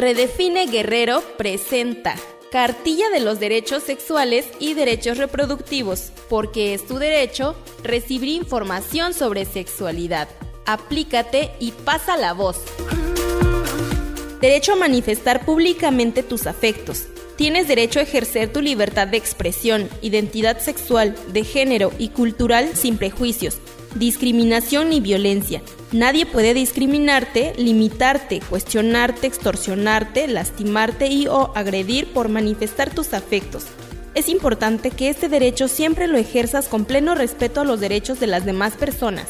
Redefine Guerrero presenta Cartilla de los Derechos Sexuales y Derechos Reproductivos, porque es tu derecho recibir información sobre sexualidad. Aplícate y pasa la voz. Derecho a manifestar públicamente tus afectos. Tienes derecho a ejercer tu libertad de expresión, identidad sexual, de género y cultural sin prejuicios, discriminación ni violencia. Nadie puede discriminarte, limitarte, cuestionarte, extorsionarte, lastimarte y o agredir por manifestar tus afectos. Es importante que este derecho siempre lo ejerzas con pleno respeto a los derechos de las demás personas.